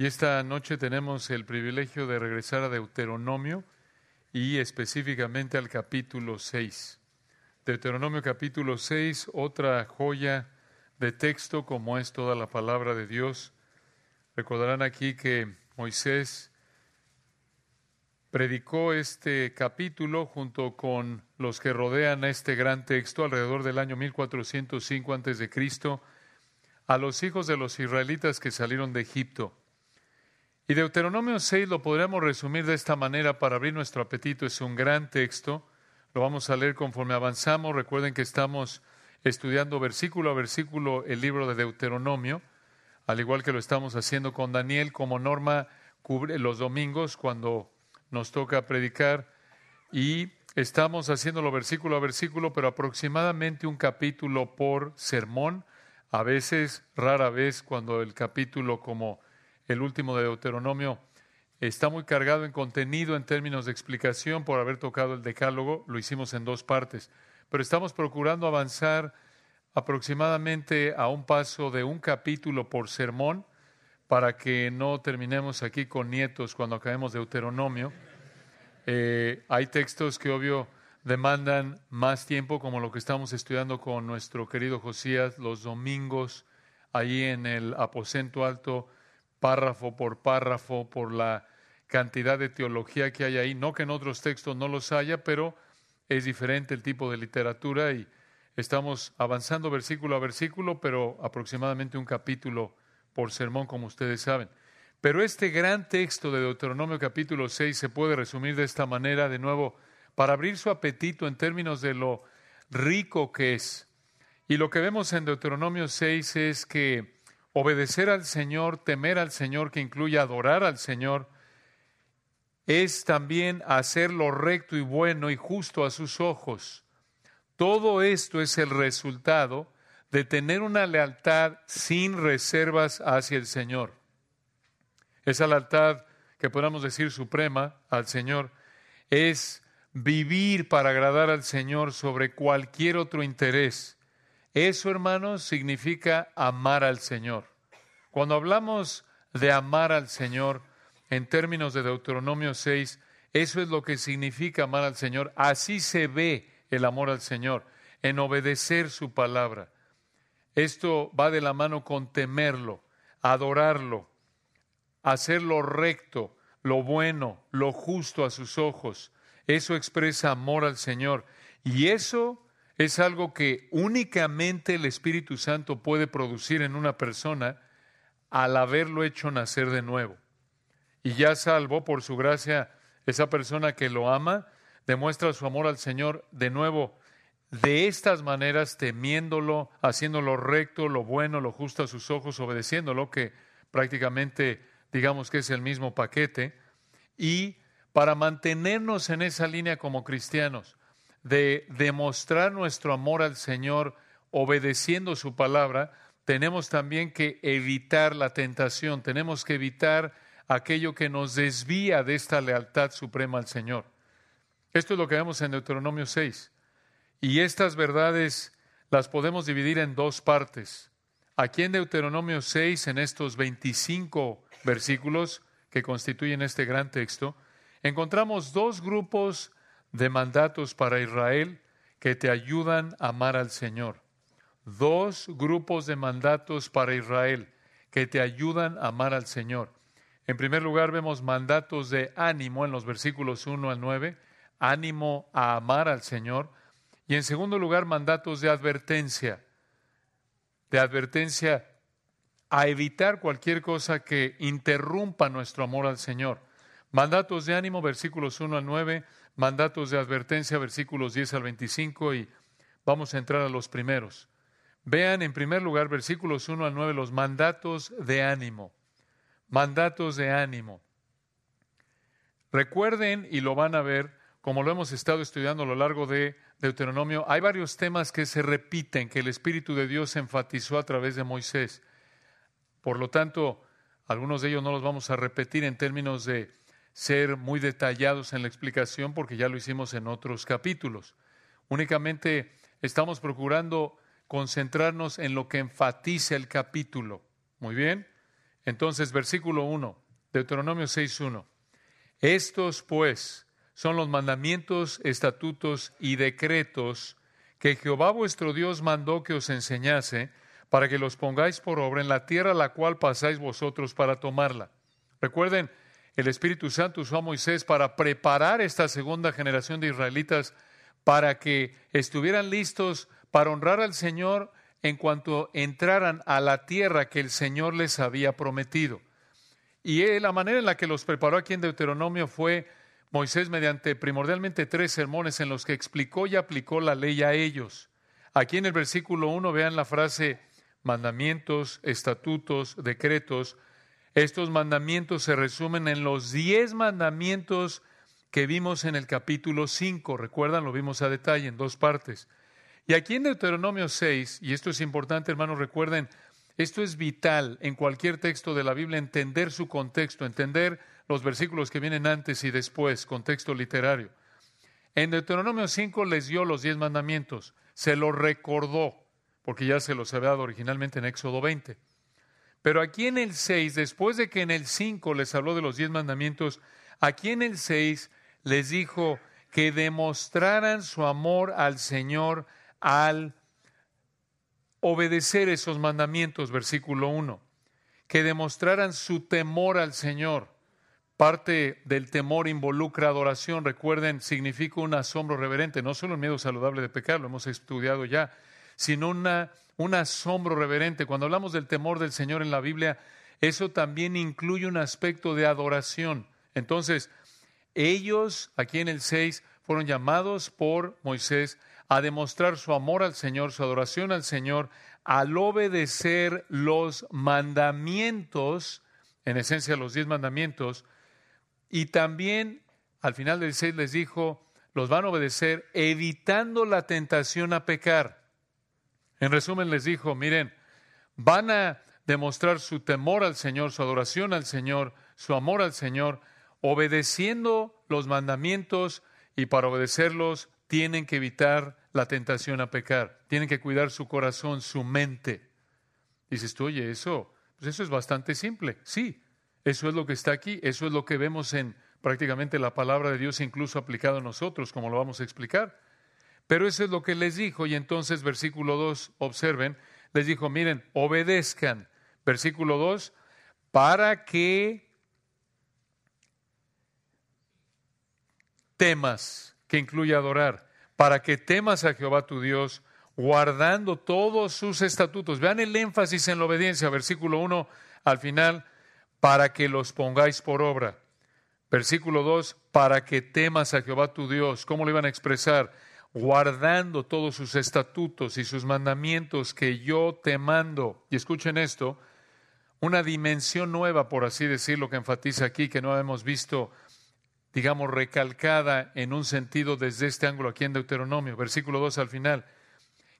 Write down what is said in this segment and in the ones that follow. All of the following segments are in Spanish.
Y esta noche tenemos el privilegio de regresar a Deuteronomio y específicamente al capítulo 6. Deuteronomio capítulo 6, otra joya de texto como es toda la palabra de Dios. Recordarán aquí que Moisés predicó este capítulo junto con los que rodean este gran texto alrededor del año 1405 a.C. a los hijos de los israelitas que salieron de Egipto. Y Deuteronomio 6 lo podríamos resumir de esta manera para abrir nuestro apetito. Es un gran texto. Lo vamos a leer conforme avanzamos. Recuerden que estamos estudiando versículo a versículo el libro de Deuteronomio, al igual que lo estamos haciendo con Daniel. Como norma, cubre los domingos cuando nos toca predicar y estamos haciéndolo versículo a versículo, pero aproximadamente un capítulo por sermón. A veces, rara vez, cuando el capítulo como el último de Deuteronomio, está muy cargado en contenido en términos de explicación por haber tocado el decálogo, lo hicimos en dos partes, pero estamos procurando avanzar aproximadamente a un paso de un capítulo por sermón para que no terminemos aquí con nietos cuando acabemos Deuteronomio. Eh, hay textos que obvio demandan más tiempo, como lo que estamos estudiando con nuestro querido Josías los domingos, ahí en el aposento alto párrafo por párrafo, por la cantidad de teología que hay ahí. No que en otros textos no los haya, pero es diferente el tipo de literatura y estamos avanzando versículo a versículo, pero aproximadamente un capítulo por sermón, como ustedes saben. Pero este gran texto de Deuteronomio capítulo 6 se puede resumir de esta manera, de nuevo, para abrir su apetito en términos de lo rico que es. Y lo que vemos en Deuteronomio 6 es que Obedecer al Señor, temer al Señor, que incluye adorar al Señor, es también hacer lo recto y bueno y justo a sus ojos. Todo esto es el resultado de tener una lealtad sin reservas hacia el Señor. Esa lealtad que podemos decir suprema al Señor es vivir para agradar al Señor sobre cualquier otro interés eso, hermanos, significa amar al Señor. Cuando hablamos de amar al Señor en términos de Deuteronomio 6, eso es lo que significa amar al Señor. Así se ve el amor al Señor, en obedecer su palabra. Esto va de la mano con temerlo, adorarlo, hacer lo recto, lo bueno, lo justo a sus ojos. Eso expresa amor al Señor. Y eso es algo que únicamente el Espíritu Santo puede producir en una persona al haberlo hecho nacer de nuevo. Y ya salvo por su gracia esa persona que lo ama, demuestra su amor al Señor de nuevo de estas maneras, temiéndolo, haciéndolo recto, lo bueno, lo justo a sus ojos, obedeciéndolo, que prácticamente digamos que es el mismo paquete, y para mantenernos en esa línea como cristianos, de demostrar nuestro amor al Señor obedeciendo su palabra, tenemos también que evitar la tentación, tenemos que evitar aquello que nos desvía de esta lealtad suprema al Señor. Esto es lo que vemos en Deuteronomio 6. Y estas verdades las podemos dividir en dos partes. Aquí en Deuteronomio 6, en estos 25 versículos que constituyen este gran texto, encontramos dos grupos de mandatos para Israel que te ayudan a amar al Señor. Dos grupos de mandatos para Israel que te ayudan a amar al Señor. En primer lugar, vemos mandatos de ánimo en los versículos 1 al 9, ánimo a amar al Señor. Y en segundo lugar, mandatos de advertencia, de advertencia a evitar cualquier cosa que interrumpa nuestro amor al Señor. Mandatos de ánimo, versículos 1 al 9, mandatos de advertencia, versículos 10 al 25, y vamos a entrar a los primeros. Vean en primer lugar, versículos 1 al 9, los mandatos de ánimo. Mandatos de ánimo. Recuerden, y lo van a ver, como lo hemos estado estudiando a lo largo de Deuteronomio, hay varios temas que se repiten, que el Espíritu de Dios enfatizó a través de Moisés. Por lo tanto, algunos de ellos no los vamos a repetir en términos de ser muy detallados en la explicación porque ya lo hicimos en otros capítulos. Únicamente estamos procurando concentrarnos en lo que enfatiza el capítulo. Muy bien. Entonces, versículo 1, Deuteronomio 6.1. Estos, pues, son los mandamientos, estatutos y decretos que Jehová vuestro Dios mandó que os enseñase, para que los pongáis por obra en la tierra a la cual pasáis vosotros para tomarla. Recuerden, el Espíritu Santo usó a Moisés para preparar esta segunda generación de israelitas para que estuvieran listos para honrar al Señor en cuanto entraran a la tierra que el Señor les había prometido. Y la manera en la que los preparó aquí en Deuteronomio fue Moisés mediante primordialmente tres sermones en los que explicó y aplicó la ley a ellos. Aquí en el versículo 1 vean la frase mandamientos, estatutos, decretos. Estos mandamientos se resumen en los diez mandamientos que vimos en el capítulo 5. Recuerdan, lo vimos a detalle en dos partes. Y aquí en Deuteronomio 6, y esto es importante, hermanos, recuerden, esto es vital en cualquier texto de la Biblia, entender su contexto, entender los versículos que vienen antes y después, contexto literario. En Deuteronomio 5 les dio los diez mandamientos, se los recordó, porque ya se los había dado originalmente en Éxodo 20. Pero aquí en el 6, después de que en el 5 les habló de los diez mandamientos, aquí en el 6 les dijo que demostraran su amor al Señor al obedecer esos mandamientos, versículo 1, que demostraran su temor al Señor. Parte del temor involucra adoración. Recuerden, significa un asombro reverente, no solo el miedo saludable de pecar, lo hemos estudiado ya, sino una, un asombro reverente. Cuando hablamos del temor del Señor en la Biblia, eso también incluye un aspecto de adoración. Entonces, ellos, aquí en el 6, fueron llamados por Moisés a demostrar su amor al Señor, su adoración al Señor, al obedecer los mandamientos, en esencia los diez mandamientos, y también al final del seis les dijo, los van a obedecer evitando la tentación a pecar. En resumen les dijo, miren, van a demostrar su temor al Señor, su adoración al Señor, su amor al Señor, obedeciendo los mandamientos y para obedecerlos tienen que evitar la tentación a pecar, tienen que cuidar su corazón, su mente. Dices tú, oye, eso, pues eso es bastante simple. Sí, eso es lo que está aquí, eso es lo que vemos en prácticamente la palabra de Dios, incluso aplicado a nosotros, como lo vamos a explicar. Pero eso es lo que les dijo, y entonces versículo 2, observen, les dijo, miren, obedezcan. Versículo 2, para que temas, que incluye adorar para que temas a Jehová tu Dios, guardando todos sus estatutos. Vean el énfasis en la obediencia, versículo 1 al final, para que los pongáis por obra. Versículo 2, para que temas a Jehová tu Dios. ¿Cómo lo iban a expresar? Guardando todos sus estatutos y sus mandamientos que yo te mando. Y escuchen esto, una dimensión nueva, por así decirlo, que enfatiza aquí, que no hemos visto digamos, recalcada en un sentido desde este ángulo aquí en Deuteronomio, versículo 2 al final,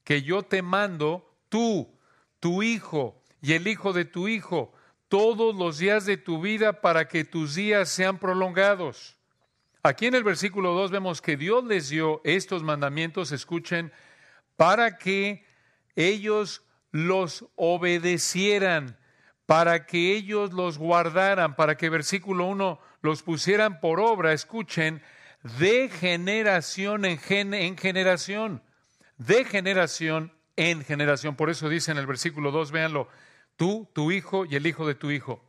que yo te mando tú, tu hijo y el hijo de tu hijo, todos los días de tu vida para que tus días sean prolongados. Aquí en el versículo 2 vemos que Dios les dio estos mandamientos, escuchen, para que ellos los obedecieran, para que ellos los guardaran, para que versículo 1 los pusieran por obra, escuchen, de generación en, generación, de generación en generación. Por eso dice en el versículo 2, véanlo, tú, tu hijo y el hijo de tu hijo.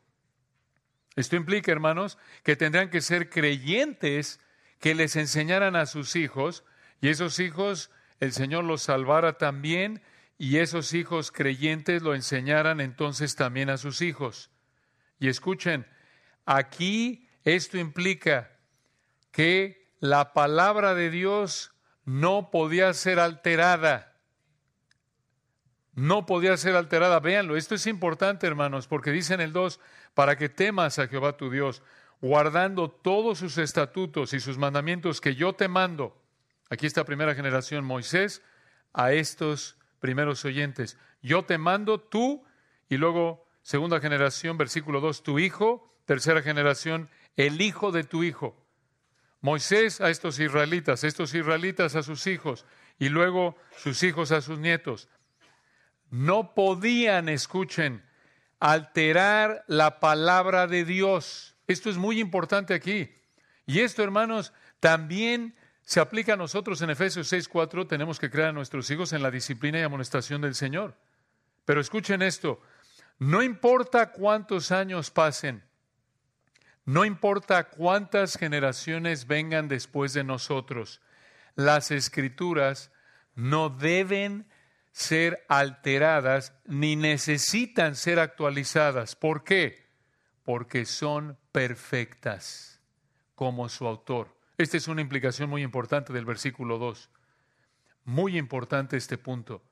Esto implica, hermanos, que tendrán que ser creyentes que les enseñaran a sus hijos y esos hijos el Señor los salvara también y esos hijos creyentes lo enseñaran entonces también a sus hijos. Y escuchen, aquí esto implica que la palabra de Dios no podía ser alterada. No podía ser alterada. Véanlo, esto es importante, hermanos, porque dice en el 2, para que temas a Jehová tu Dios, guardando todos sus estatutos y sus mandamientos que yo te mando. Aquí está primera generación, Moisés, a estos primeros oyentes. Yo te mando tú, y luego segunda generación, versículo 2, tu hijo, tercera generación, el hijo de tu hijo. Moisés a estos israelitas, estos israelitas a sus hijos y luego sus hijos a sus nietos. No podían, escuchen, alterar la palabra de Dios. Esto es muy importante aquí. Y esto, hermanos, también se aplica a nosotros en Efesios 6:4. Tenemos que crear a nuestros hijos en la disciplina y amonestación del Señor. Pero escuchen esto, no importa cuántos años pasen, no importa cuántas generaciones vengan después de nosotros, las escrituras no deben ser alteradas ni necesitan ser actualizadas. ¿Por qué? Porque son perfectas como su autor. Esta es una implicación muy importante del versículo 2. Muy importante este punto.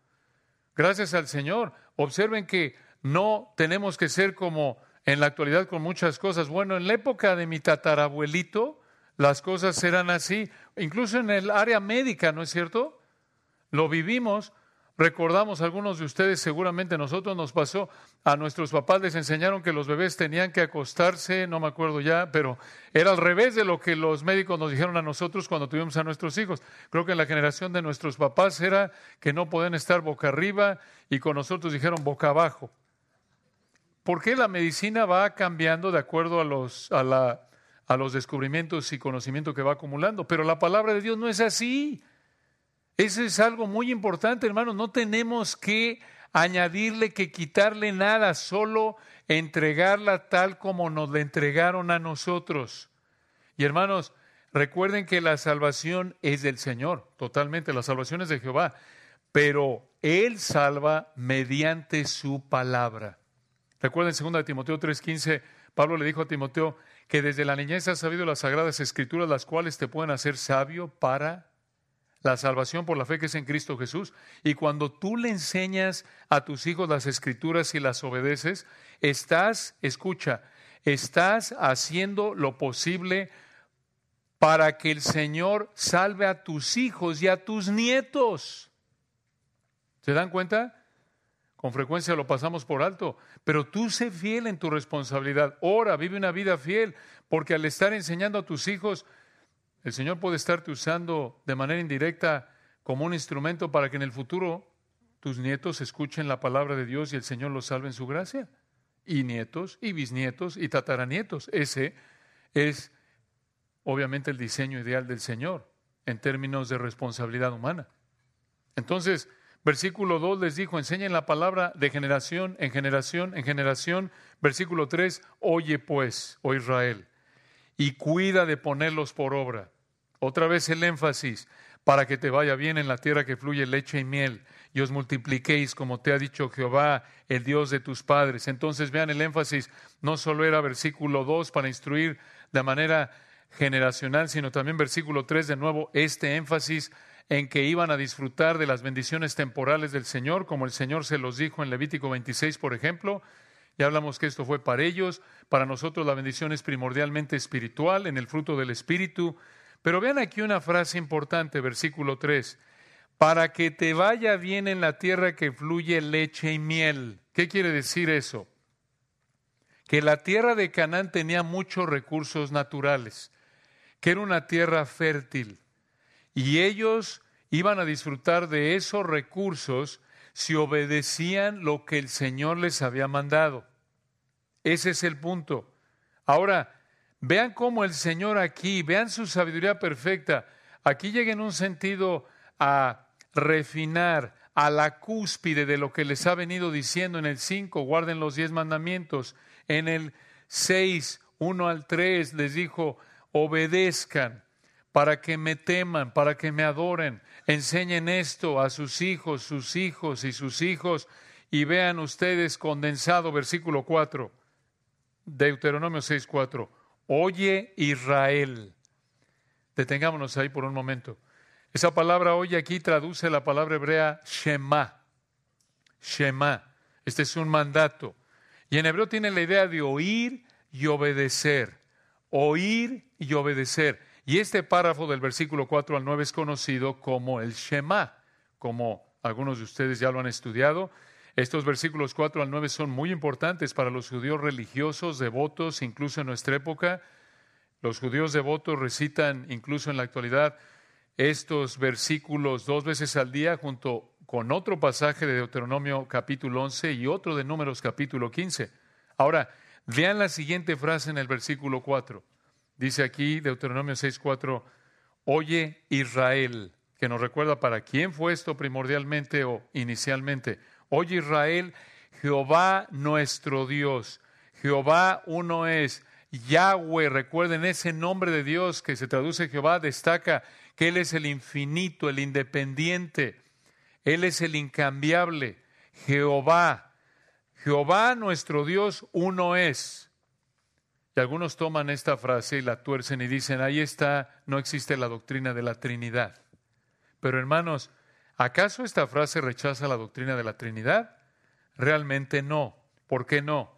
Gracias al Señor. Observen que no tenemos que ser como en la actualidad con muchas cosas. Bueno, en la época de mi tatarabuelito, las cosas eran así. Incluso en el área médica, ¿no es cierto? Lo vivimos. Recordamos, algunos de ustedes seguramente nosotros nos pasó, a nuestros papás les enseñaron que los bebés tenían que acostarse, no me acuerdo ya, pero era al revés de lo que los médicos nos dijeron a nosotros cuando tuvimos a nuestros hijos. Creo que en la generación de nuestros papás era que no podían estar boca arriba y con nosotros dijeron boca abajo. ¿Por qué la medicina va cambiando de acuerdo a los, a, la, a los descubrimientos y conocimiento que va acumulando? Pero la palabra de Dios no es así. Eso es algo muy importante, hermanos. No tenemos que añadirle, que quitarle nada, solo entregarla tal como nos la entregaron a nosotros. Y hermanos, recuerden que la salvación es del Señor, totalmente, la salvación es de Jehová, pero Él salva mediante su palabra. Recuerden 2 Timoteo 3:15, Pablo le dijo a Timoteo que desde la niñez has sabido las sagradas escrituras, las cuales te pueden hacer sabio para la salvación por la fe que es en Cristo Jesús. Y cuando tú le enseñas a tus hijos las escrituras y las obedeces, estás, escucha, estás haciendo lo posible para que el Señor salve a tus hijos y a tus nietos. ¿Se dan cuenta? Con frecuencia lo pasamos por alto, pero tú sé fiel en tu responsabilidad. Ora, vive una vida fiel, porque al estar enseñando a tus hijos el Señor puede estarte usando de manera indirecta como un instrumento para que en el futuro tus nietos escuchen la palabra de Dios y el Señor los salve en su gracia. Y nietos, y bisnietos, y tataranietos. Ese es obviamente el diseño ideal del Señor en términos de responsabilidad humana. Entonces, versículo 2 les dijo, enseñen la palabra de generación en generación en generación. Versículo 3, oye pues, oh Israel, y cuida de ponerlos por obra otra vez el énfasis, para que te vaya bien en la tierra que fluye leche y miel, y os multipliquéis como te ha dicho Jehová, el Dios de tus padres. Entonces vean el énfasis, no solo era versículo 2 para instruir de manera generacional, sino también versículo 3 de nuevo, este énfasis en que iban a disfrutar de las bendiciones temporales del Señor, como el Señor se los dijo en Levítico 26, por ejemplo. Ya hablamos que esto fue para ellos, para nosotros la bendición es primordialmente espiritual, en el fruto del Espíritu, pero vean aquí una frase importante, versículo 3. Para que te vaya bien en la tierra que fluye leche y miel. ¿Qué quiere decir eso? Que la tierra de Canaán tenía muchos recursos naturales, que era una tierra fértil. Y ellos iban a disfrutar de esos recursos si obedecían lo que el Señor les había mandado. Ese es el punto. Ahora, Vean cómo el Señor aquí, vean su sabiduría perfecta. Aquí llega en un sentido a refinar a la cúspide de lo que les ha venido diciendo en el 5, guarden los diez mandamientos. En el 6, 1 al 3, les dijo, obedezcan para que me teman, para que me adoren. Enseñen esto a sus hijos, sus hijos y sus hijos. Y vean ustedes condensado, versículo 4, Deuteronomio 6, 4. Oye Israel. Detengámonos ahí por un momento. Esa palabra oye aquí traduce la palabra hebrea Shema. Shema. Este es un mandato. Y en hebreo tiene la idea de oír y obedecer. Oír y obedecer. Y este párrafo del versículo 4 al 9 es conocido como el Shema, como algunos de ustedes ya lo han estudiado. Estos versículos 4 al 9 son muy importantes para los judíos religiosos, devotos, incluso en nuestra época. Los judíos devotos recitan incluso en la actualidad estos versículos dos veces al día junto con otro pasaje de Deuteronomio capítulo 11 y otro de Números capítulo 15. Ahora, vean la siguiente frase en el versículo 4. Dice aquí Deuteronomio 6, 4, oye Israel, que nos recuerda para quién fue esto primordialmente o inicialmente. Oye Israel, Jehová nuestro Dios, Jehová uno es, Yahweh, recuerden ese nombre de Dios que se traduce Jehová, destaca que Él es el infinito, el independiente, Él es el incambiable, Jehová, Jehová nuestro Dios uno es. Y algunos toman esta frase y la tuercen y dicen, ahí está, no existe la doctrina de la Trinidad. Pero hermanos, ¿acaso esta frase rechaza la doctrina de la Trinidad? Realmente no. ¿Por qué no?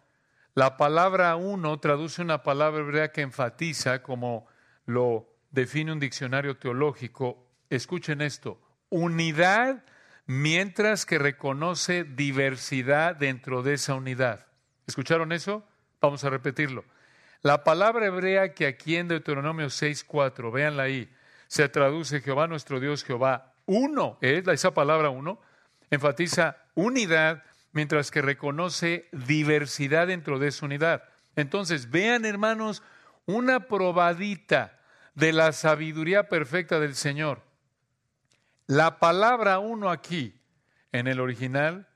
La palabra uno traduce una palabra hebrea que enfatiza, como lo define un diccionario teológico, escuchen esto, unidad mientras que reconoce diversidad dentro de esa unidad. ¿Escucharon eso? Vamos a repetirlo. La palabra hebrea que aquí en Deuteronomio 6.4, véanla ahí, se traduce Jehová nuestro Dios, Jehová uno, es esa palabra uno, enfatiza unidad mientras que reconoce diversidad dentro de esa unidad. Entonces, vean hermanos, una probadita de la sabiduría perfecta del Señor. La palabra uno aquí, en el original,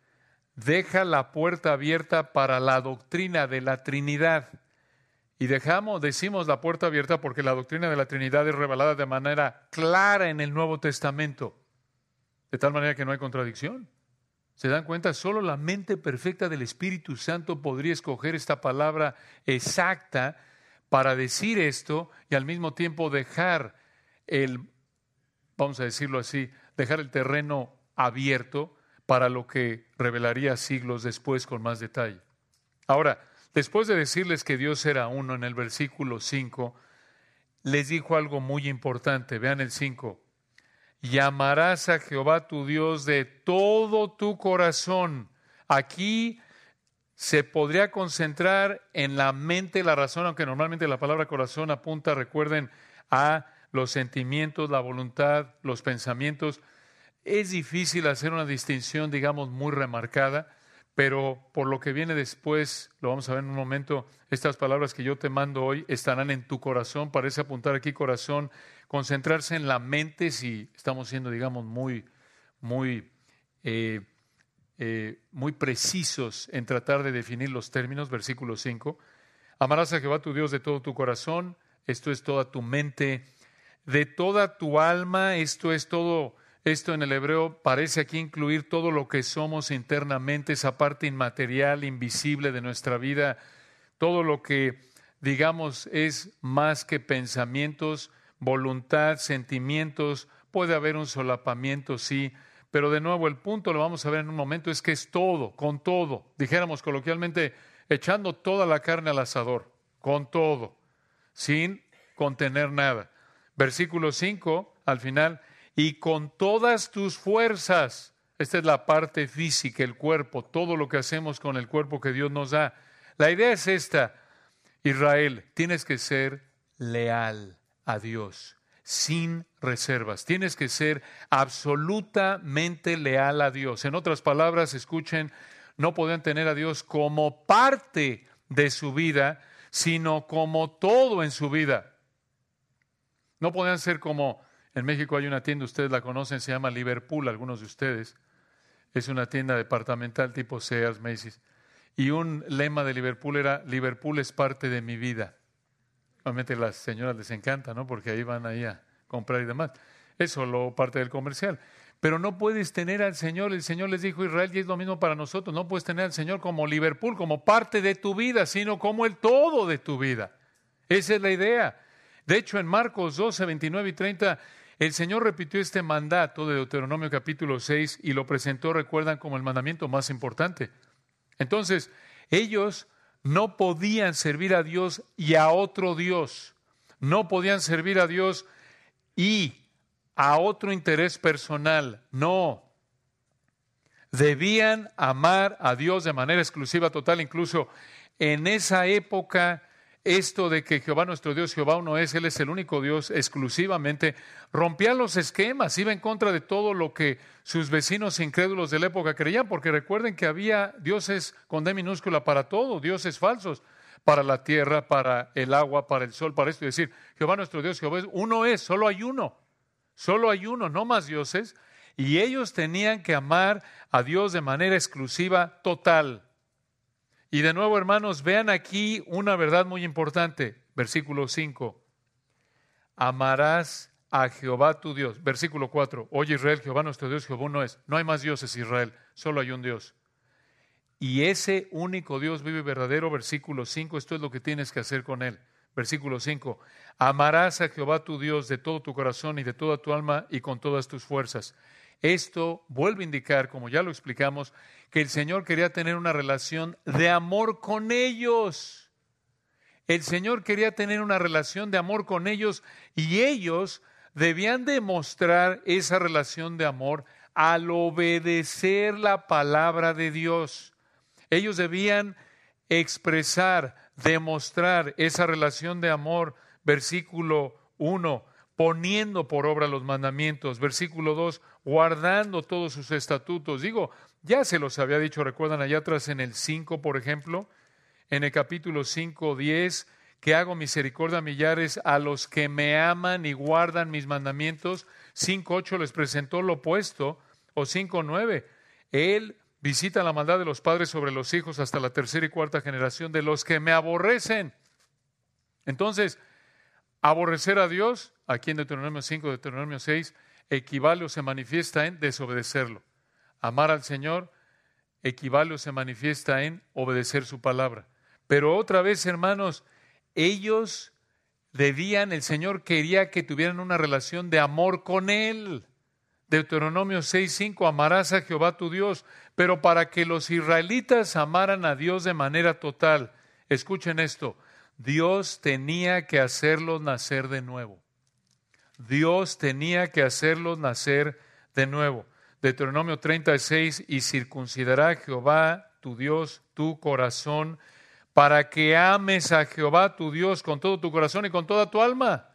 deja la puerta abierta para la doctrina de la Trinidad. Y dejamos, decimos la puerta abierta porque la doctrina de la Trinidad es revelada de manera clara en el Nuevo Testamento, de tal manera que no hay contradicción. ¿Se dan cuenta? Solo la mente perfecta del Espíritu Santo podría escoger esta palabra exacta para decir esto y al mismo tiempo dejar el, vamos a decirlo así, dejar el terreno abierto para lo que revelaría siglos después con más detalle. Ahora, Después de decirles que Dios era uno en el versículo 5, les dijo algo muy importante. Vean el 5. Llamarás a Jehová tu Dios de todo tu corazón. Aquí se podría concentrar en la mente, la razón, aunque normalmente la palabra corazón apunta, recuerden, a los sentimientos, la voluntad, los pensamientos. Es difícil hacer una distinción, digamos, muy remarcada. Pero por lo que viene después, lo vamos a ver en un momento, estas palabras que yo te mando hoy estarán en tu corazón, parece apuntar aquí corazón, concentrarse en la mente si estamos siendo, digamos, muy, muy, eh, eh, muy precisos en tratar de definir los términos, versículo 5. Amarás a Jehová tu Dios de todo tu corazón, esto es toda tu mente, de toda tu alma, esto es todo esto en el hebreo parece aquí incluir todo lo que somos internamente, esa parte inmaterial, invisible de nuestra vida, todo lo que, digamos, es más que pensamientos, voluntad, sentimientos. Puede haber un solapamiento, sí, pero de nuevo el punto, lo vamos a ver en un momento, es que es todo, con todo, dijéramos coloquialmente, echando toda la carne al asador, con todo, sin contener nada. Versículo 5, al final, y con todas tus fuerzas. Esta es la parte física, el cuerpo, todo lo que hacemos con el cuerpo que Dios nos da. La idea es esta, Israel, tienes que ser leal a Dios, sin reservas. Tienes que ser absolutamente leal a Dios. En otras palabras, escuchen, no pueden tener a Dios como parte de su vida, sino como todo en su vida. No pueden ser como en México hay una tienda, ustedes la conocen, se llama Liverpool, algunos de ustedes. Es una tienda departamental tipo Sears, Macy's. Y un lema de Liverpool era, Liverpool es parte de mi vida. Obviamente las señoras les encanta, ¿no? Porque ahí van ahí a comprar y demás. Es solo parte del comercial. Pero no puedes tener al Señor, el Señor les dijo Israel, y es lo mismo para nosotros, no puedes tener al Señor como Liverpool, como parte de tu vida, sino como el todo de tu vida. Esa es la idea. De hecho, en Marcos 12, 29 y 30, el Señor repitió este mandato de Deuteronomio capítulo 6 y lo presentó, recuerdan, como el mandamiento más importante. Entonces, ellos no podían servir a Dios y a otro Dios. No podían servir a Dios y a otro interés personal. No. Debían amar a Dios de manera exclusiva, total. Incluso en esa época esto de que Jehová nuestro Dios, Jehová uno es, Él es el único Dios exclusivamente, rompía los esquemas, iba en contra de todo lo que sus vecinos incrédulos de la época creían, porque recuerden que había dioses con D minúscula para todo, dioses falsos, para la tierra, para el agua, para el sol, para esto, y decir, Jehová nuestro Dios, Jehová es, uno es, solo hay uno, solo hay uno, no más dioses, y ellos tenían que amar a Dios de manera exclusiva, total. Y de nuevo, hermanos, vean aquí una verdad muy importante. Versículo 5. Amarás a Jehová tu Dios. Versículo 4. Oye Israel, Jehová nuestro Dios, Jehová no es. No hay más dioses Israel, solo hay un Dios. Y ese único Dios vive verdadero. Versículo 5. Esto es lo que tienes que hacer con él. Versículo 5. Amarás a Jehová tu Dios de todo tu corazón y de toda tu alma y con todas tus fuerzas. Esto vuelve a indicar, como ya lo explicamos, que el Señor quería tener una relación de amor con ellos. El Señor quería tener una relación de amor con ellos y ellos debían demostrar esa relación de amor al obedecer la palabra de Dios. Ellos debían expresar, demostrar esa relación de amor. Versículo 1 poniendo por obra los mandamientos. Versículo 2, guardando todos sus estatutos. Digo, ya se los había dicho, recuerdan allá atrás en el 5, por ejemplo, en el capítulo 5, 10, que hago misericordia a millares a los que me aman y guardan mis mandamientos. 5, 8 les presentó lo opuesto, o 5, 9. Él visita la maldad de los padres sobre los hijos hasta la tercera y cuarta generación de los que me aborrecen. Entonces, aborrecer a Dios aquí en Deuteronomio 5, Deuteronomio 6, equivale o se manifiesta en desobedecerlo. Amar al Señor equivale o se manifiesta en obedecer su palabra. Pero otra vez, hermanos, ellos debían, el Señor quería que tuvieran una relación de amor con Él. Deuteronomio 6:5, amarás a Jehová tu Dios, pero para que los israelitas amaran a Dios de manera total, escuchen esto, Dios tenía que hacerlos nacer de nuevo. Dios tenía que hacerlos nacer de nuevo. Deuteronomio 36, y circuncidará Jehová tu Dios tu corazón, para que ames a Jehová tu Dios con todo tu corazón y con toda tu alma.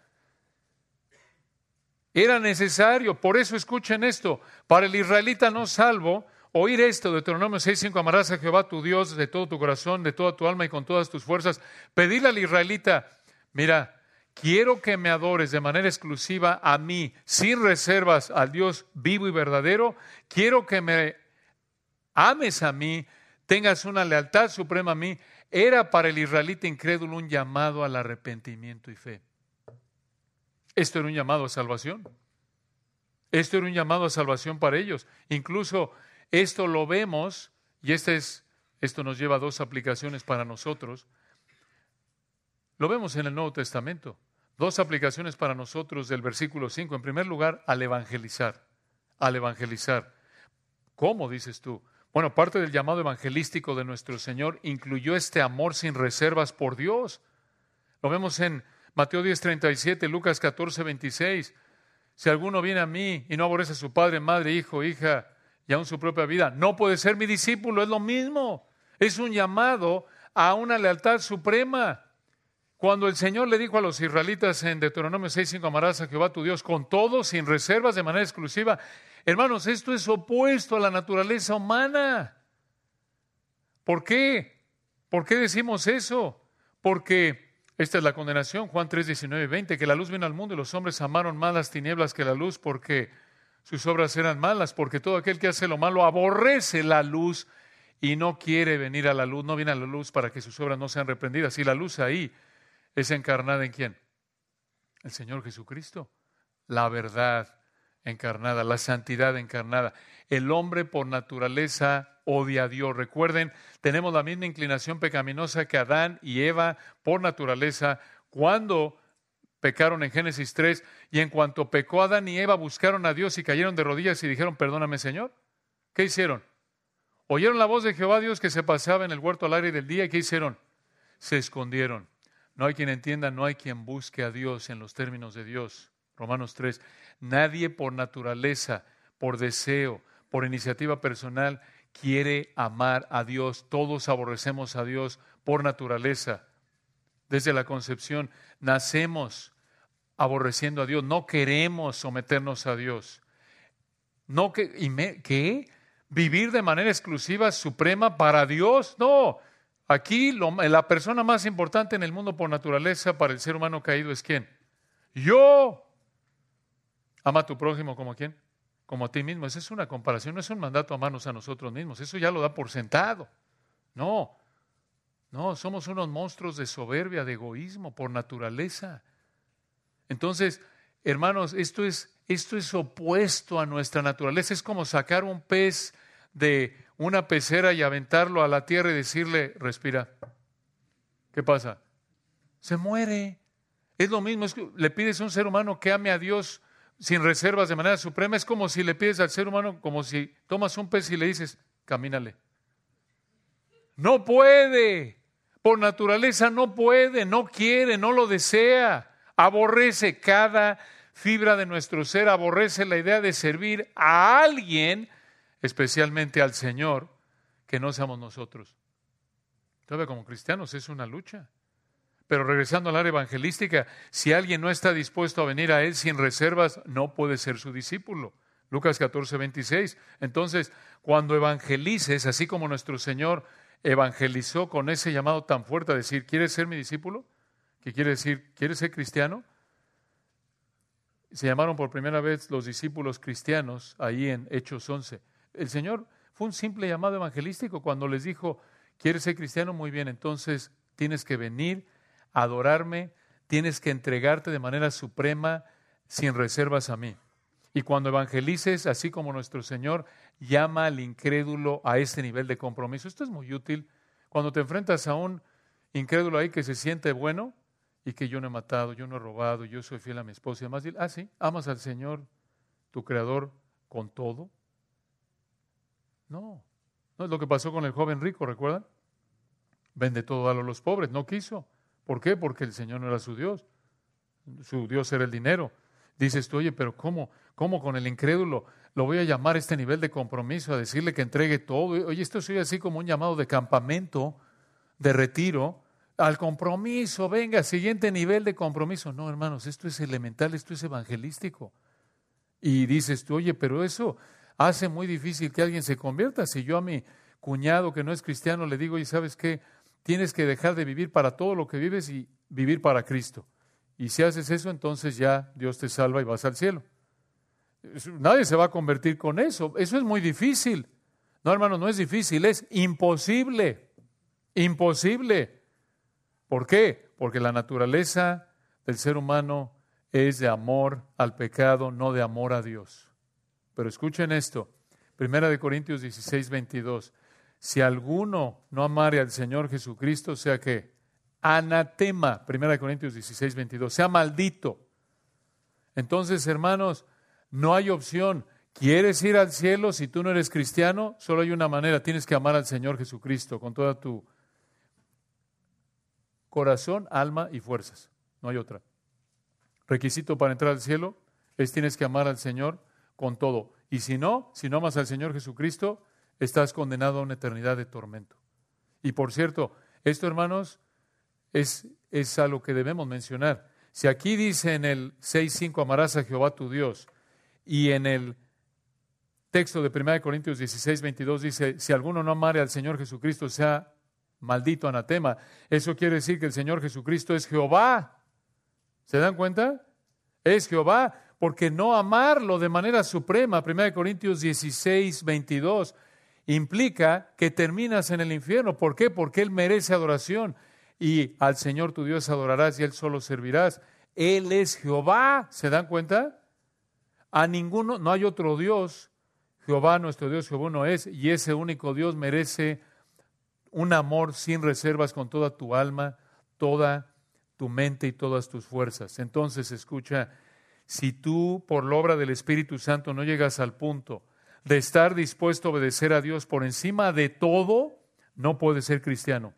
Era necesario, por eso escuchen esto, para el israelita no salvo, oír esto, Deuteronomio 6, 5, amarás a Jehová tu Dios de todo tu corazón, de toda tu alma y con todas tus fuerzas. Pedirle al israelita, mira, quiero que me adores de manera exclusiva a mí, sin reservas al Dios vivo y verdadero, quiero que me ames a mí, tengas una lealtad suprema a mí, era para el israelita incrédulo un llamado al arrepentimiento y fe. Esto era un llamado a salvación. Esto era un llamado a salvación para ellos. Incluso esto lo vemos, y este es, esto nos lleva a dos aplicaciones para nosotros. Lo vemos en el Nuevo Testamento. Dos aplicaciones para nosotros del versículo 5. En primer lugar, al evangelizar. Al evangelizar. ¿Cómo dices tú? Bueno, parte del llamado evangelístico de nuestro Señor incluyó este amor sin reservas por Dios. Lo vemos en Mateo 10, 37, Lucas 14, 26. Si alguno viene a mí y no aborrece a su padre, madre, hijo, hija y aún su propia vida, no puede ser mi discípulo, es lo mismo. Es un llamado a una lealtad suprema. Cuando el Señor le dijo a los israelitas en Deuteronomio 6:5, amarás a Jehová tu Dios con todo, sin reservas, de manera exclusiva, hermanos, esto es opuesto a la naturaleza humana. ¿Por qué? ¿Por qué decimos eso? Porque esta es la condenación, Juan 3, 19 20, que la luz vino al mundo y los hombres amaron más las tinieblas que la luz porque sus obras eran malas, porque todo aquel que hace lo malo aborrece la luz y no quiere venir a la luz, no viene a la luz para que sus obras no sean reprendidas. Y la luz ahí es encarnada en quién? El Señor Jesucristo. La verdad encarnada, la santidad encarnada. El hombre por naturaleza odia a Dios. Recuerden, tenemos la misma inclinación pecaminosa que Adán y Eva por naturaleza cuando pecaron en Génesis 3 y en cuanto pecó Adán y Eva buscaron a Dios y cayeron de rodillas y dijeron, perdóname Señor. ¿Qué hicieron? Oyeron la voz de Jehová Dios que se pasaba en el huerto al aire del día y ¿qué hicieron? Se escondieron. No hay quien entienda, no hay quien busque a Dios en los términos de Dios. Romanos 3. Nadie por naturaleza, por deseo, por iniciativa personal quiere amar a Dios. Todos aborrecemos a Dios por naturaleza. desde la concepción. Nacemos aborreciendo a Dios, no queremos someternos a Dios. No que, ¿qué? Vivir de manera exclusiva, suprema para Dios. No, aquí la persona más importante en el mundo por naturaleza para el ser humano caído es quién? Yo. Ama a tu prójimo como quién? Como a ti mismo. Esa es una comparación, no es un mandato a manos a nosotros mismos. Eso ya lo da por sentado. No, no, somos unos monstruos de soberbia, de egoísmo por naturaleza. Entonces, hermanos, esto es, esto es opuesto a nuestra naturaleza. Es como sacar un pez de una pecera y aventarlo a la tierra y decirle, respira. ¿Qué pasa? Se muere. Es lo mismo, es que le pides a un ser humano que ame a Dios sin reservas de manera suprema. Es como si le pides al ser humano, como si tomas un pez y le dices, camínale. No puede. Por naturaleza no puede, no quiere, no lo desea aborrece cada fibra de nuestro ser, aborrece la idea de servir a alguien, especialmente al Señor, que no seamos nosotros. Todavía como cristianos es una lucha. Pero regresando al área evangelística, si alguien no está dispuesto a venir a Él sin reservas, no puede ser su discípulo. Lucas 14, 26. Entonces, cuando evangelices, así como nuestro Señor evangelizó con ese llamado tan fuerte a decir, ¿quieres ser mi discípulo? ¿Qué quiere decir, ¿quieres ser cristiano? Se llamaron por primera vez los discípulos cristianos ahí en Hechos 11. El Señor fue un simple llamado evangelístico cuando les dijo, ¿quieres ser cristiano? Muy bien, entonces tienes que venir adorarme, tienes que entregarte de manera suprema, sin reservas a mí. Y cuando evangelices, así como nuestro Señor llama al incrédulo a este nivel de compromiso, esto es muy útil. Cuando te enfrentas a un incrédulo ahí que se siente bueno, y que yo no he matado, yo no he robado, yo soy fiel a mi esposa y además, ah, sí, amas al Señor, tu Creador, con todo. No, no es lo que pasó con el joven rico, ¿recuerdan? Vende todo a los pobres, no quiso. ¿Por qué? Porque el Señor no era su Dios. Su Dios era el dinero. Dices tú, oye, pero ¿cómo? ¿Cómo con el incrédulo lo voy a llamar a este nivel de compromiso, a decirle que entregue todo? Oye, esto soy así como un llamado de campamento, de retiro, al compromiso, venga, siguiente nivel de compromiso. No, hermanos, esto es elemental, esto es evangelístico. Y dices tú, oye, pero eso hace muy difícil que alguien se convierta. Si yo a mi cuñado que no es cristiano le digo, y sabes qué, tienes que dejar de vivir para todo lo que vives y vivir para Cristo. Y si haces eso, entonces ya Dios te salva y vas al cielo. Nadie se va a convertir con eso. Eso es muy difícil. No, hermano, no es difícil, es imposible. Imposible. ¿Por qué? Porque la naturaleza del ser humano es de amor al pecado, no de amor a Dios. Pero escuchen esto, Primera de Corintios 16, 22. Si alguno no amare al Señor Jesucristo, sea que anatema, Primera de Corintios 16, 22, sea maldito. Entonces, hermanos, no hay opción. ¿Quieres ir al cielo si tú no eres cristiano? Solo hay una manera, tienes que amar al Señor Jesucristo con toda tu corazón, alma y fuerzas. No hay otra. Requisito para entrar al cielo es tienes que amar al Señor con todo. Y si no, si no amas al Señor Jesucristo, estás condenado a una eternidad de tormento. Y por cierto, esto, hermanos, es, es algo que debemos mencionar. Si aquí dice en el 6.5, amarás a Jehová tu Dios, y en el texto de 1 Corintios 16, 22 dice, si alguno no amare al Señor Jesucristo, sea maldito anatema. Eso quiere decir que el Señor Jesucristo es Jehová. ¿Se dan cuenta? Es Jehová, porque no amarlo de manera suprema, 1 Corintios 16, 22, implica que terminas en el infierno. ¿Por qué? Porque Él merece adoración y al Señor tu Dios adorarás y Él solo servirás. Él es Jehová, ¿se dan cuenta? A ninguno, no hay otro Dios. Jehová, nuestro Dios, Jehová no es, y ese único Dios merece un amor sin reservas con toda tu alma, toda tu mente y todas tus fuerzas. Entonces, escucha, si tú por la obra del Espíritu Santo no llegas al punto de estar dispuesto a obedecer a Dios por encima de todo, no puedes ser cristiano.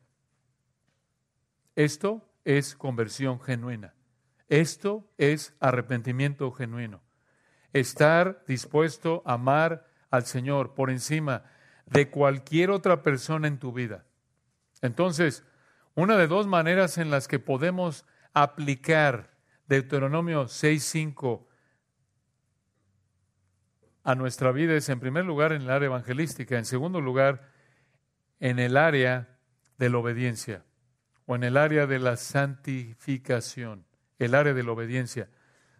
Esto es conversión genuina. Esto es arrepentimiento genuino. Estar dispuesto a amar al Señor por encima de cualquier otra persona en tu vida. Entonces, Una de dos maneras en las que podemos aplicar Deuteronomio 6.5 a nuestra vida es, en primer lugar, en el área evangelística, en segundo lugar, en el área de la obediencia o en el área de la santificación, el área de la obediencia.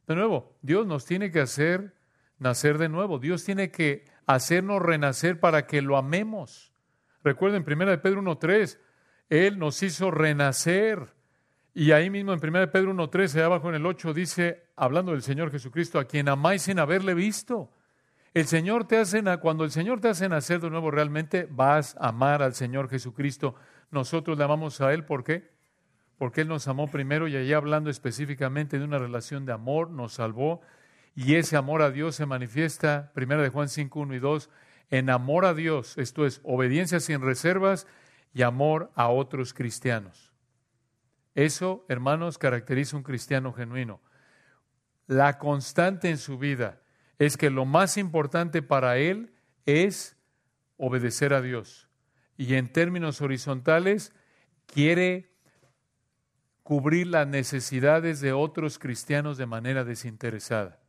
De nuevo, Dios nos tiene que hacer nacer de nuevo. Dios tiene que hacernos renacer para que lo amemos. Recuerden, 1 Pedro 1.3, Él nos hizo renacer. Y ahí mismo en 1 Pedro 1.3, allá abajo en el 8, dice, hablando del Señor Jesucristo, a quien amáis sin haberle visto. El Señor te hace, cuando el Señor te hace nacer de nuevo, realmente vas a amar al Señor Jesucristo. Nosotros le amamos a Él, ¿por qué? Porque Él nos amó primero y allá hablando específicamente de una relación de amor, nos salvó. Y ese amor a Dios se manifiesta, primero de Juan 5, 1 y 2, en amor a Dios, esto es, obediencia sin reservas y amor a otros cristianos. Eso, hermanos, caracteriza un cristiano genuino. La constante en su vida es que lo más importante para él es obedecer a Dios. Y en términos horizontales, quiere cubrir las necesidades de otros cristianos de manera desinteresada.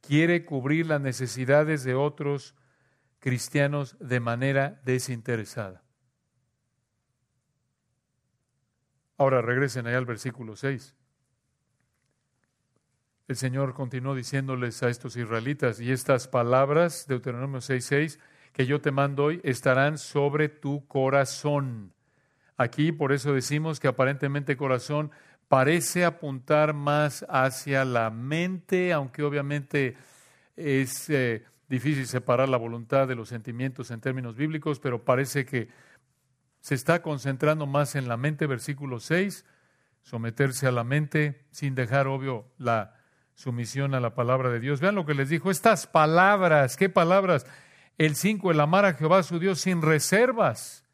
Quiere cubrir las necesidades de otros cristianos de manera desinteresada. Ahora regresen allá al versículo 6 el Señor continuó diciéndoles a estos israelitas, y estas palabras, Deuteronomio 6:6, que yo te mando hoy, estarán sobre tu corazón. Aquí por eso decimos que aparentemente corazón parece apuntar más hacia la mente, aunque obviamente es eh, difícil separar la voluntad de los sentimientos en términos bíblicos, pero parece que se está concentrando más en la mente, versículo 6, someterse a la mente sin dejar obvio la sumisión a la palabra de Dios. Vean lo que les dijo, estas palabras, ¿qué palabras? El 5, el amar a Jehová su Dios sin reservas,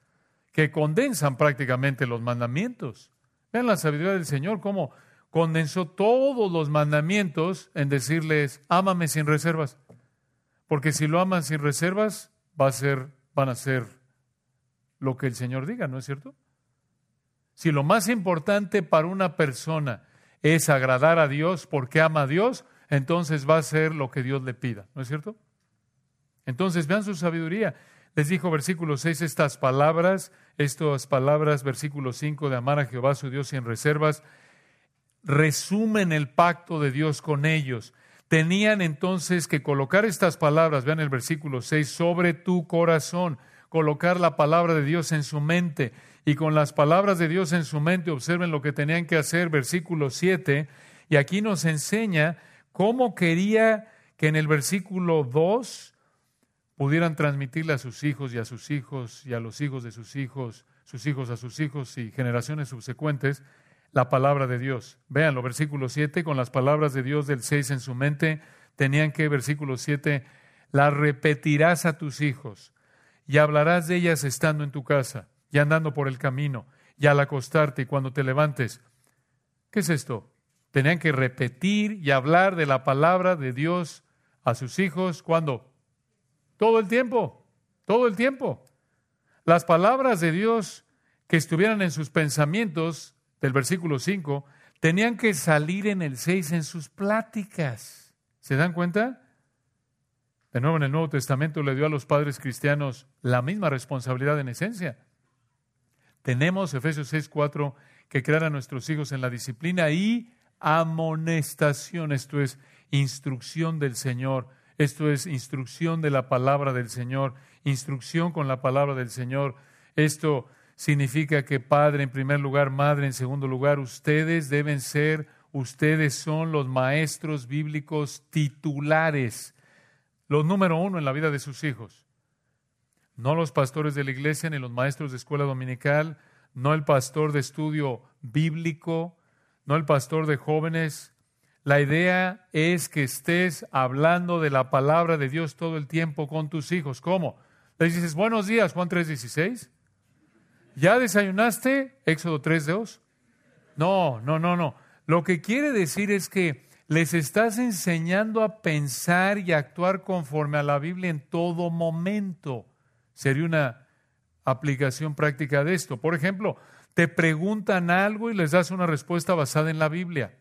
que condensan prácticamente los mandamientos. Vean la sabiduría del Señor, cómo condensó todos los mandamientos en decirles, ámame sin reservas. Porque si lo aman sin reservas, va a ser, van a ser lo que el Señor diga, ¿no es cierto? Si lo más importante para una persona es agradar a Dios porque ama a Dios, entonces va a ser lo que Dios le pida, ¿no es cierto? Entonces vean su sabiduría. Les dijo versículo 6 estas palabras, estas palabras, versículo 5 de amar a Jehová su Dios sin reservas, resumen el pacto de Dios con ellos. Tenían entonces que colocar estas palabras, vean el versículo 6, sobre tu corazón, colocar la palabra de Dios en su mente y con las palabras de Dios en su mente observen lo que tenían que hacer, versículo 7, y aquí nos enseña cómo quería que en el versículo 2 pudieran transmitirle a sus hijos y a sus hijos y a los hijos de sus hijos, sus hijos a sus hijos y generaciones subsecuentes, la palabra de Dios. Veanlo, versículo 7, con las palabras de Dios del 6 en su mente, tenían que, versículo 7, las repetirás a tus hijos y hablarás de ellas estando en tu casa y andando por el camino, y al acostarte y cuando te levantes. ¿Qué es esto? Tenían que repetir y hablar de la palabra de Dios a sus hijos cuando todo el tiempo, todo el tiempo. Las palabras de Dios que estuvieran en sus pensamientos del versículo 5 tenían que salir en el 6 en sus pláticas. ¿Se dan cuenta? De nuevo en el Nuevo Testamento le dio a los padres cristianos la misma responsabilidad en esencia. Tenemos, Efesios 6, 4, que crear a nuestros hijos en la disciplina y amonestación, esto es instrucción del Señor, esto es instrucción de la palabra del Señor, instrucción con la palabra del Señor. Esto significa que padre en primer lugar, madre en segundo lugar, ustedes deben ser, ustedes son los maestros bíblicos titulares, los número uno en la vida de sus hijos no los pastores de la iglesia ni los maestros de escuela dominical, no el pastor de estudio bíblico, no el pastor de jóvenes. La idea es que estés hablando de la palabra de Dios todo el tiempo con tus hijos. ¿Cómo? Les dices, buenos días, Juan 3:16. ¿Ya desayunaste? Éxodo 3:2. No, no, no, no. Lo que quiere decir es que les estás enseñando a pensar y actuar conforme a la Biblia en todo momento sería una aplicación práctica de esto. Por ejemplo, te preguntan algo y les das una respuesta basada en la Biblia.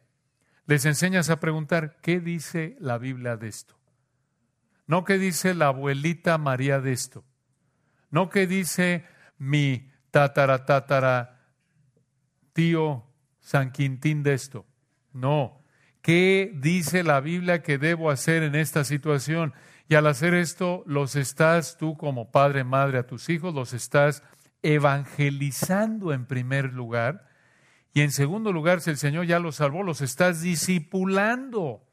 Les enseñas a preguntar, ¿qué dice la Biblia de esto? No qué dice la abuelita María de esto. No qué dice mi tatara tatara tío San Quintín de esto. No. ¿Qué dice la Biblia que debo hacer en esta situación? Y al hacer esto, los estás tú como padre, madre a tus hijos, los estás evangelizando en primer lugar. Y en segundo lugar, si el Señor ya los salvó, los estás discipulando.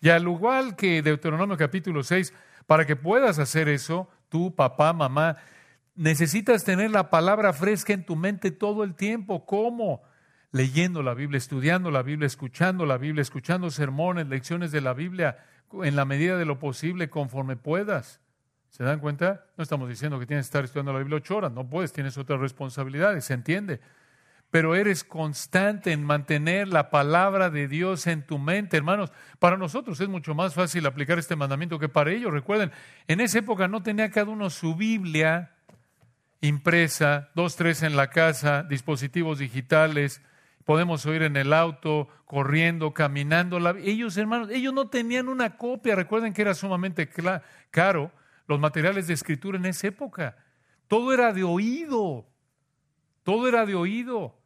Y al igual que Deuteronomio capítulo 6, para que puedas hacer eso, tú, papá, mamá, necesitas tener la palabra fresca en tu mente todo el tiempo. ¿Cómo? Leyendo la Biblia, estudiando la Biblia, escuchando la Biblia, escuchando sermones, lecciones de la Biblia, en la medida de lo posible, conforme puedas. ¿Se dan cuenta? No estamos diciendo que tienes que estar estudiando la Biblia ocho horas, no puedes, tienes otras responsabilidades, se entiende. Pero eres constante en mantener la palabra de Dios en tu mente, hermanos. Para nosotros es mucho más fácil aplicar este mandamiento que para ellos. Recuerden, en esa época no tenía cada uno su Biblia impresa, dos, tres en la casa, dispositivos digitales, podemos oír en el auto, corriendo, caminando. Ellos, hermanos, ellos no tenían una copia. Recuerden que era sumamente caro los materiales de escritura en esa época. Todo era de oído. Todo era de oído.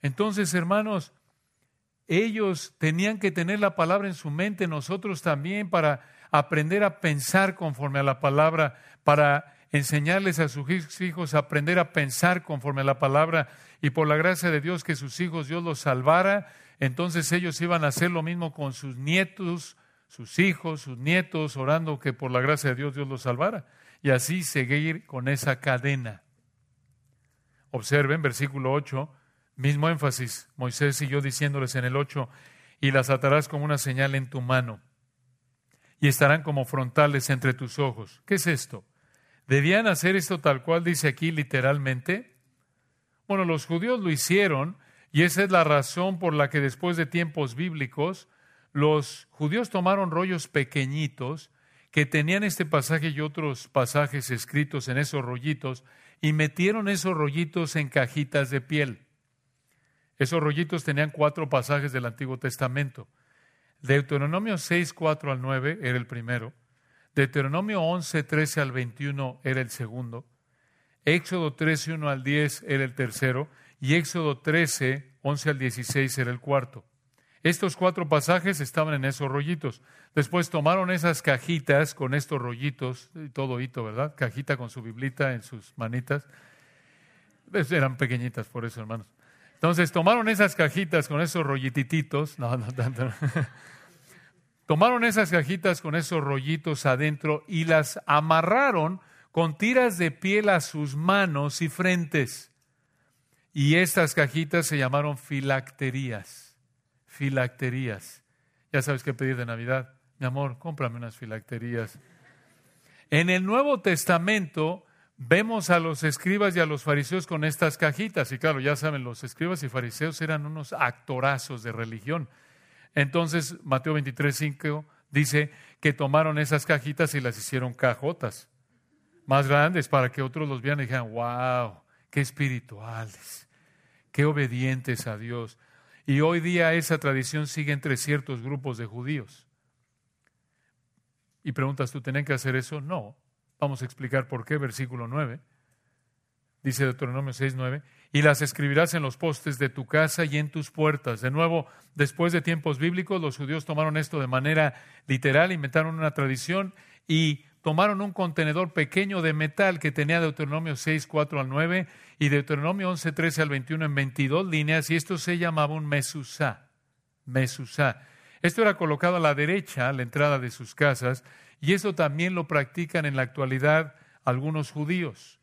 Entonces, hermanos, ellos tenían que tener la palabra en su mente, nosotros también, para aprender a pensar conforme a la palabra, para enseñarles a sus hijos a aprender a pensar conforme a la palabra y por la gracia de Dios que sus hijos Dios los salvara, entonces ellos iban a hacer lo mismo con sus nietos, sus hijos, sus nietos, orando que por la gracia de Dios Dios los salvara. Y así seguir con esa cadena. Observen, versículo 8, mismo énfasis. Moisés siguió diciéndoles en el 8, y las atarás como una señal en tu mano, y estarán como frontales entre tus ojos. ¿Qué es esto? ¿Debían hacer esto tal cual dice aquí literalmente? Bueno, los judíos lo hicieron, y esa es la razón por la que después de tiempos bíblicos, los judíos tomaron rollos pequeñitos que tenían este pasaje y otros pasajes escritos en esos rollitos y metieron esos rollitos en cajitas de piel. Esos rollitos tenían cuatro pasajes del Antiguo Testamento. Deuteronomio 6, 4 al 9 era el primero. Deuteronomio 11, 13 al 21 era el segundo. Éxodo 13, 1 al 10 era el tercero. Y Éxodo 13, 11 al 16 era el cuarto. Estos cuatro pasajes estaban en esos rollitos. Después tomaron esas cajitas con estos rollitos, todo hito, ¿verdad? Cajita con su biblita en sus manitas. Eran pequeñitas por eso, hermanos. Entonces tomaron esas cajitas con esos rollititos, no, no tanto. tomaron esas cajitas con esos rollitos adentro y las amarraron con tiras de piel a sus manos y frentes. Y estas cajitas se llamaron filacterías filacterías. Ya sabes qué pedir de Navidad. Mi amor, cómprame unas filacterías. En el Nuevo Testamento vemos a los escribas y a los fariseos con estas cajitas. Y claro, ya saben, los escribas y fariseos eran unos actorazos de religión. Entonces, Mateo 23, 5 dice que tomaron esas cajitas y las hicieron cajotas más grandes para que otros los vieran y dijeran, wow, qué espirituales, qué obedientes a Dios. Y hoy día esa tradición sigue entre ciertos grupos de judíos. Y preguntas, ¿tú tenían que hacer eso? No. Vamos a explicar por qué. Versículo 9. Dice Deuteronomio 6, 9. Y las escribirás en los postes de tu casa y en tus puertas. De nuevo, después de tiempos bíblicos, los judíos tomaron esto de manera literal, inventaron una tradición y tomaron un contenedor pequeño de metal que tenía Deuteronomio 6, 4 al 9 y Deuteronomio 11, 13 al 21 en 22 líneas y esto se llamaba un mesusá. Mesusá. Esto era colocado a la derecha, a la entrada de sus casas, y esto también lo practican en la actualidad algunos judíos.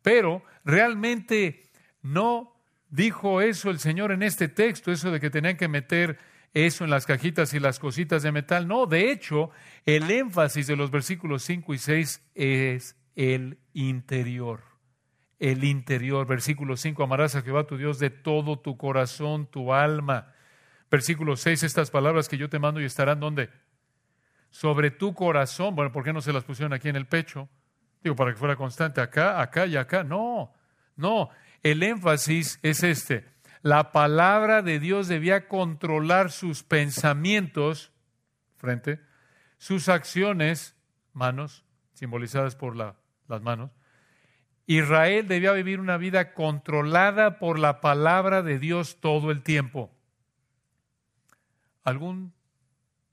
Pero realmente no dijo eso el Señor en este texto, eso de que tenían que meter eso en las cajitas y las cositas de metal. No, de hecho, el énfasis de los versículos 5 y 6 es el interior. El interior. Versículo 5, amarás a Jehová tu Dios de todo tu corazón, tu alma. Versículo 6, estas palabras que yo te mando y estarán donde? Sobre tu corazón. Bueno, ¿por qué no se las pusieron aquí en el pecho? Digo, para que fuera constante, acá, acá y acá. No, No, el énfasis es este. La palabra de Dios debía controlar sus pensamientos, frente, sus acciones, manos, simbolizadas por las manos. Israel debía vivir una vida controlada por la palabra de Dios todo el tiempo. ¿Algún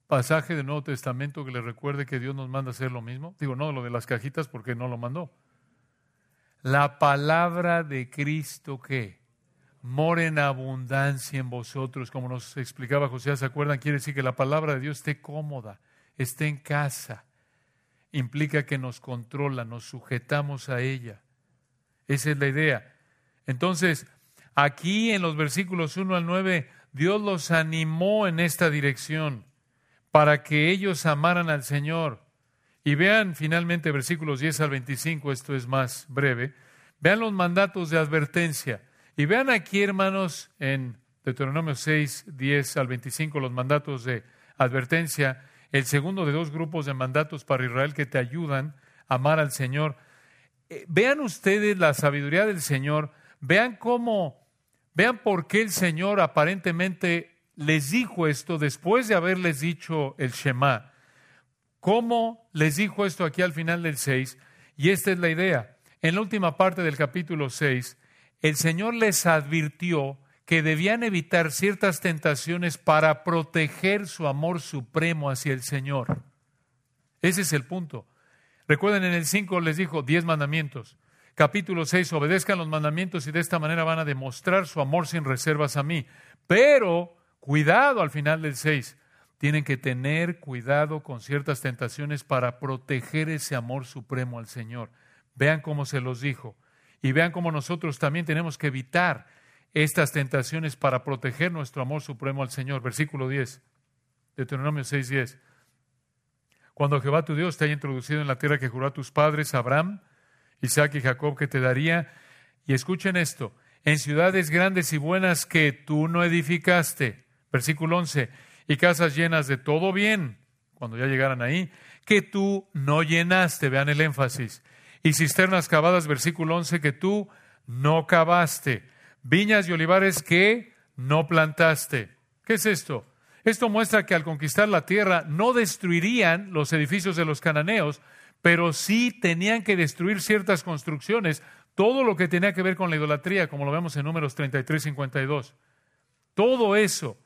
pasaje del Nuevo Testamento que le recuerde que Dios nos manda hacer lo mismo? Digo, no lo de las cajitas porque no lo mandó. La palabra de Cristo que mora en abundancia en vosotros, como nos explicaba José, ¿se acuerdan? Quiere decir que la palabra de Dios esté cómoda, esté en casa. Implica que nos controla, nos sujetamos a ella. Esa es la idea. Entonces, aquí en los versículos 1 al 9, Dios los animó en esta dirección para que ellos amaran al Señor. Y vean finalmente versículos 10 al 25, esto es más breve. Vean los mandatos de advertencia. Y vean aquí, hermanos, en Deuteronomio 6, 10 al 25, los mandatos de advertencia, el segundo de dos grupos de mandatos para Israel que te ayudan a amar al Señor. Eh, vean ustedes la sabiduría del Señor, vean cómo, vean por qué el Señor aparentemente les dijo esto después de haberles dicho el Shema. ¿Cómo les dijo esto aquí al final del 6? Y esta es la idea. En la última parte del capítulo 6, el Señor les advirtió que debían evitar ciertas tentaciones para proteger su amor supremo hacia el Señor. Ese es el punto. Recuerden, en el 5 les dijo diez mandamientos. Capítulo 6, obedezcan los mandamientos y de esta manera van a demostrar su amor sin reservas a mí. Pero Cuidado al final del 6. Tienen que tener cuidado con ciertas tentaciones para proteger ese amor supremo al Señor. Vean cómo se los dijo. Y vean cómo nosotros también tenemos que evitar estas tentaciones para proteger nuestro amor supremo al Señor. Versículo 10, Deuteronomio 6, 10. Cuando Jehová tu Dios te haya introducido en la tierra que juró a tus padres, Abraham, Isaac y Jacob, que te daría, y escuchen esto, en ciudades grandes y buenas que tú no edificaste, Versículo 11, y casas llenas de todo bien, cuando ya llegaran ahí, que tú no llenaste, vean el énfasis, y cisternas cavadas, versículo 11, que tú no cavaste, viñas y olivares que no plantaste. ¿Qué es esto? Esto muestra que al conquistar la tierra no destruirían los edificios de los cananeos, pero sí tenían que destruir ciertas construcciones, todo lo que tenía que ver con la idolatría, como lo vemos en números 33 52. Todo eso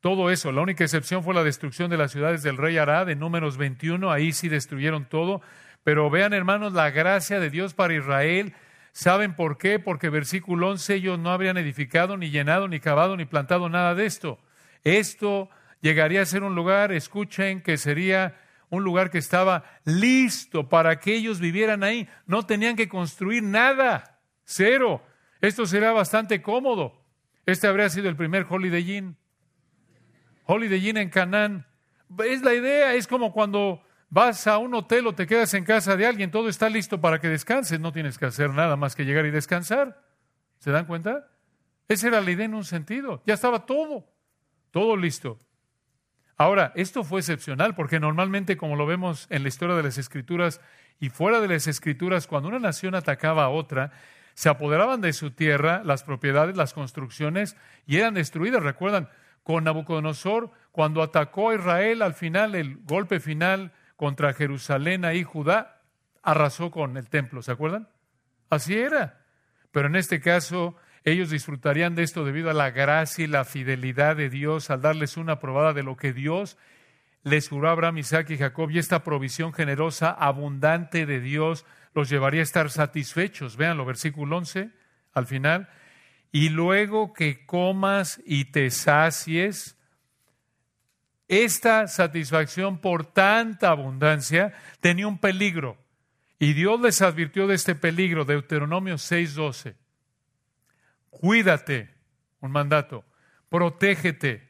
todo eso. La única excepción fue la destrucción de las ciudades del rey Arad en números 21, ahí sí destruyeron todo. Pero vean, hermanos, la gracia de Dios para Israel. ¿Saben por qué? Porque versículo 11, ellos no habrían edificado, ni llenado, ni cavado, ni plantado nada de esto. Esto llegaría a ser un lugar, escuchen, que sería un lugar que estaba listo para que ellos vivieran ahí. No tenían que construir nada, cero. Esto sería bastante cómodo. Este habría sido el primer Holiday Inn. Holiday Inn en Canaán. Es la idea, es como cuando vas a un hotel o te quedas en casa de alguien, todo está listo para que descanses, no tienes que hacer nada más que llegar y descansar. ¿Se dan cuenta? Esa era la idea en un sentido, ya estaba todo, todo listo. Ahora, esto fue excepcional porque normalmente, como lo vemos en la historia de las escrituras y fuera de las escrituras, cuando una nación atacaba a otra, se apoderaban de su tierra, las propiedades, las construcciones y eran destruidas. Recuerdan, con Nabucodonosor cuando atacó a Israel al final, el golpe final contra Jerusalén y Judá, arrasó con el templo, ¿se acuerdan? Así era. Pero en este caso, ellos disfrutarían de esto debido a la gracia y la fidelidad de Dios al darles una probada de lo que Dios les juró a Abraham, Isaac y Jacob, y esta provisión generosa, abundante de Dios, los llevaría a estar satisfechos. Vean lo versículo 11, al final y luego que comas y te sacies, esta satisfacción por tanta abundancia tenía un peligro. Y Dios les advirtió de este peligro, Deuteronomio 6:12. Cuídate, un mandato, protégete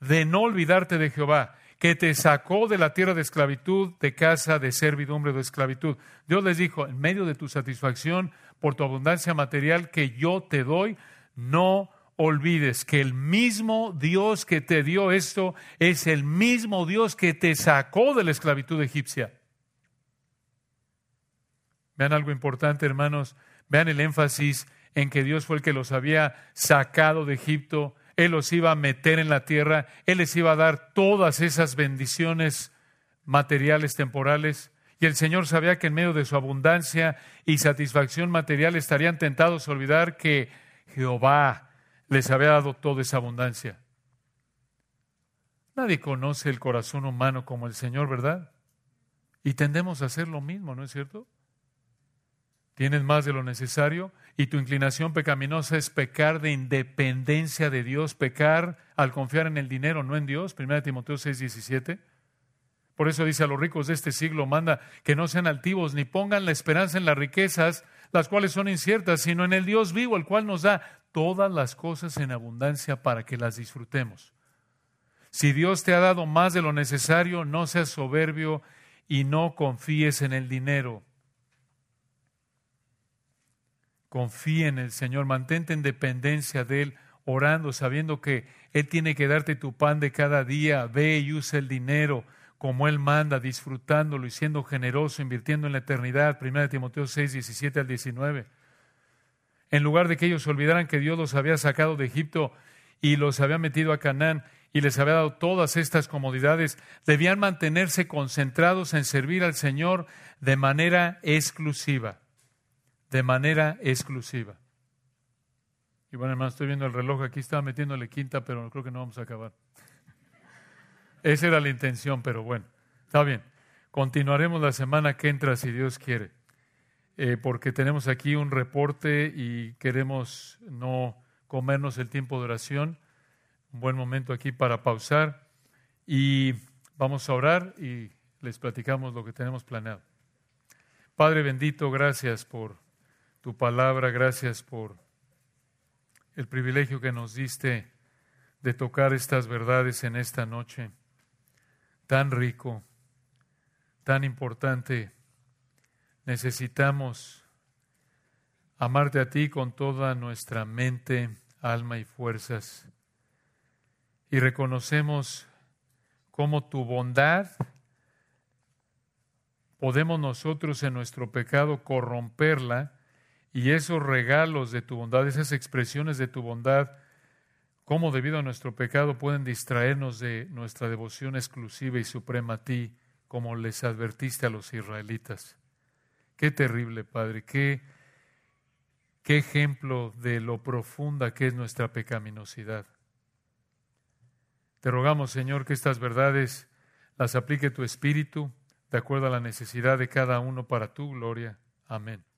de no olvidarte de Jehová, que te sacó de la tierra de esclavitud, de casa de servidumbre de esclavitud. Dios les dijo, en medio de tu satisfacción, por tu abundancia material que yo te doy, no olvides que el mismo Dios que te dio esto es el mismo Dios que te sacó de la esclavitud egipcia. Vean algo importante, hermanos. Vean el énfasis en que Dios fue el que los había sacado de Egipto, Él los iba a meter en la tierra, Él les iba a dar todas esas bendiciones materiales temporales. Y el Señor sabía que en medio de su abundancia y satisfacción material estarían tentados a olvidar que Jehová les había dado toda esa abundancia. Nadie conoce el corazón humano como el Señor, ¿verdad? Y tendemos a hacer lo mismo, ¿no es cierto? Tienes más de lo necesario y tu inclinación pecaminosa es pecar de independencia de Dios, pecar al confiar en el dinero, no en Dios. 1 Timoteo 6, 17. Por eso dice a los ricos de este siglo, manda que no sean altivos ni pongan la esperanza en las riquezas, las cuales son inciertas, sino en el Dios vivo, el cual nos da todas las cosas en abundancia para que las disfrutemos. Si Dios te ha dado más de lo necesario, no seas soberbio y no confíes en el dinero. Confía en el Señor, mantente en dependencia de Él, orando, sabiendo que Él tiene que darte tu pan de cada día. Ve y usa el dinero como Él manda, disfrutándolo y siendo generoso, invirtiendo en la eternidad. 1 Timoteo 6, 17 al 19. En lugar de que ellos olvidaran que Dios los había sacado de Egipto y los había metido a Canaán y les había dado todas estas comodidades, debían mantenerse concentrados en servir al Señor de manera exclusiva de manera exclusiva. Y bueno, hermano, estoy viendo el reloj aquí, estaba metiéndole quinta, pero creo que no vamos a acabar. Esa era la intención, pero bueno, está bien. Continuaremos la semana que entra, si Dios quiere, eh, porque tenemos aquí un reporte y queremos no comernos el tiempo de oración. Un buen momento aquí para pausar y vamos a orar y les platicamos lo que tenemos planeado. Padre bendito, gracias por tu palabra. Gracias por el privilegio que nos diste de tocar estas verdades en esta noche. Tan rico, tan importante. Necesitamos amarte a ti con toda nuestra mente, alma y fuerzas. Y reconocemos cómo tu bondad podemos nosotros en nuestro pecado corromperla y esos regalos de tu bondad, esas expresiones de tu bondad, cómo debido a nuestro pecado pueden distraernos de nuestra devoción exclusiva y suprema a ti, como les advertiste a los israelitas. Qué terrible, Padre, qué, qué ejemplo de lo profunda que es nuestra pecaminosidad. Te rogamos, Señor, que estas verdades las aplique tu Espíritu de acuerdo a la necesidad de cada uno para tu gloria. Amén.